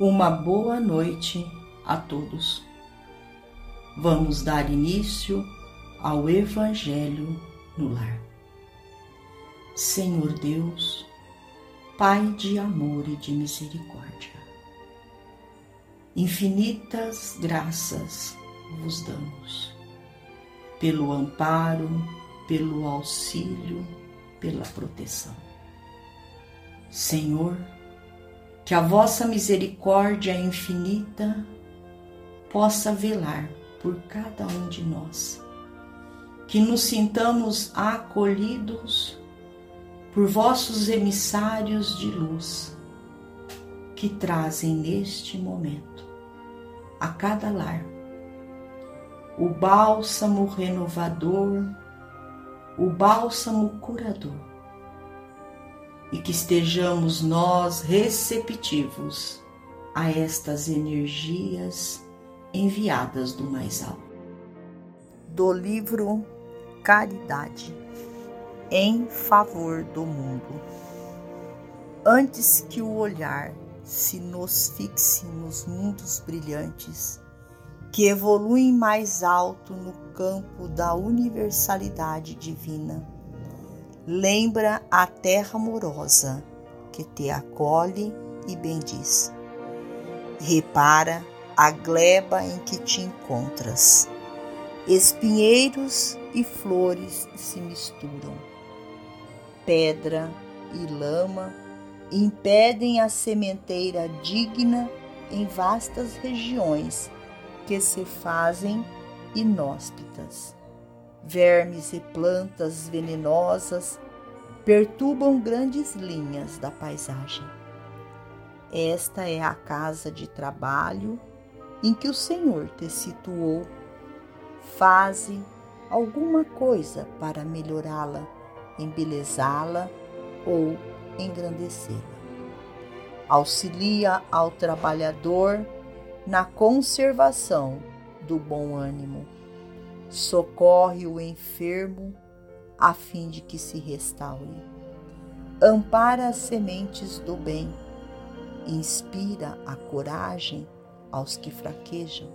Uma boa noite a todos. Vamos dar início ao Evangelho no Lar. Senhor Deus, Pai de amor e de misericórdia, infinitas graças vos damos pelo amparo, pelo auxílio, pela proteção. Senhor, que a vossa misericórdia infinita possa velar por cada um de nós, que nos sintamos acolhidos por vossos emissários de luz, que trazem neste momento a cada lar o bálsamo renovador, o bálsamo curador, e que estejamos nós receptivos a estas energias enviadas do mais alto. Do livro Caridade em favor do mundo. Antes que o olhar se nos fixe nos mundos brilhantes, que evoluem mais alto no campo da universalidade divina. Lembra a terra amorosa que te acolhe e bendiz. Repara a gleba em que te encontras. Espinheiros e flores se misturam. Pedra e lama impedem a sementeira digna em vastas regiões que se fazem inóspitas. Vermes e plantas venenosas perturbam grandes linhas da paisagem. Esta é a casa de trabalho em que o Senhor te situou. Faze alguma coisa para melhorá-la, embelezá-la ou engrandecê-la. Auxilia ao trabalhador na conservação do bom ânimo. Socorre o enfermo a fim de que se restaure. Ampara as sementes do bem. Inspira a coragem aos que fraquejam.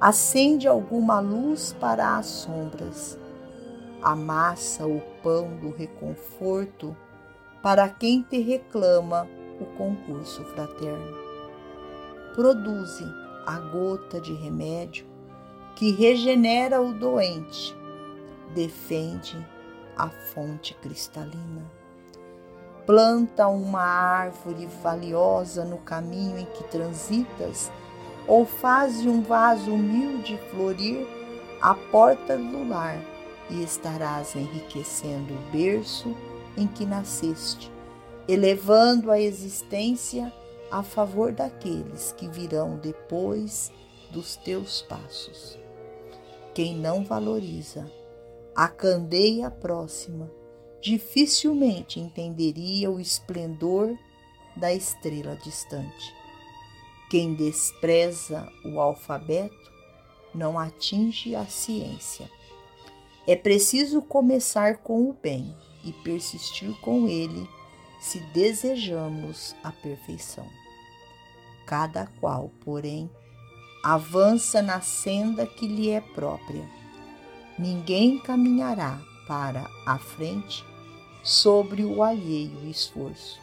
Acende alguma luz para as sombras. Amassa o pão do reconforto para quem te reclama o concurso fraterno produze a gota de remédio que regenera o doente, defende a fonte cristalina. Planta uma árvore valiosa no caminho em que transitas, ou faze um vaso humilde florir à porta do lar, e estarás enriquecendo o berço em que nasceste, elevando a existência a favor daqueles que virão depois dos teus passos. Quem não valoriza a candeia próxima dificilmente entenderia o esplendor da estrela distante. Quem despreza o alfabeto não atinge a ciência. É preciso começar com o bem e persistir com ele se desejamos a perfeição. Cada qual, porém, avança na senda que lhe é própria. Ninguém caminhará para a frente sobre o alheio esforço.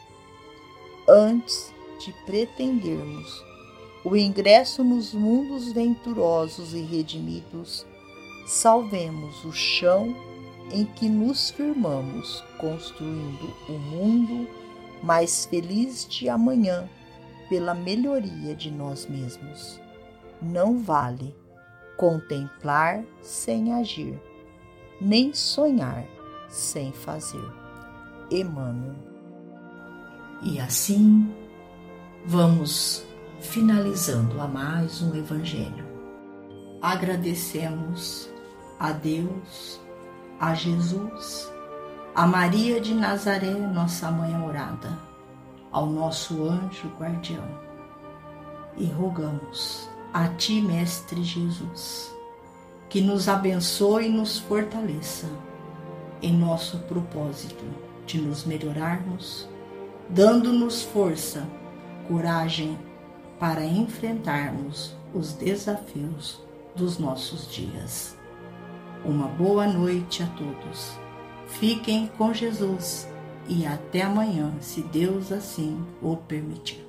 Antes de pretendermos o ingresso nos mundos venturosos e redimidos, salvemos o chão em que nos firmamos, construindo o um mundo mais feliz de amanhã pela melhoria de nós mesmos. Não vale contemplar sem agir, nem sonhar sem fazer. Emmanuel. E assim vamos finalizando a mais um Evangelho. Agradecemos a Deus a Jesus, a Maria de Nazaré, nossa mãe orada, ao nosso anjo guardião, e rogamos a Ti, Mestre Jesus, que nos abençoe e nos fortaleça em nosso propósito de nos melhorarmos, dando-nos força, coragem para enfrentarmos os desafios dos nossos dias. Uma boa noite a todos. Fiquem com Jesus e até amanhã, se Deus assim o permitir.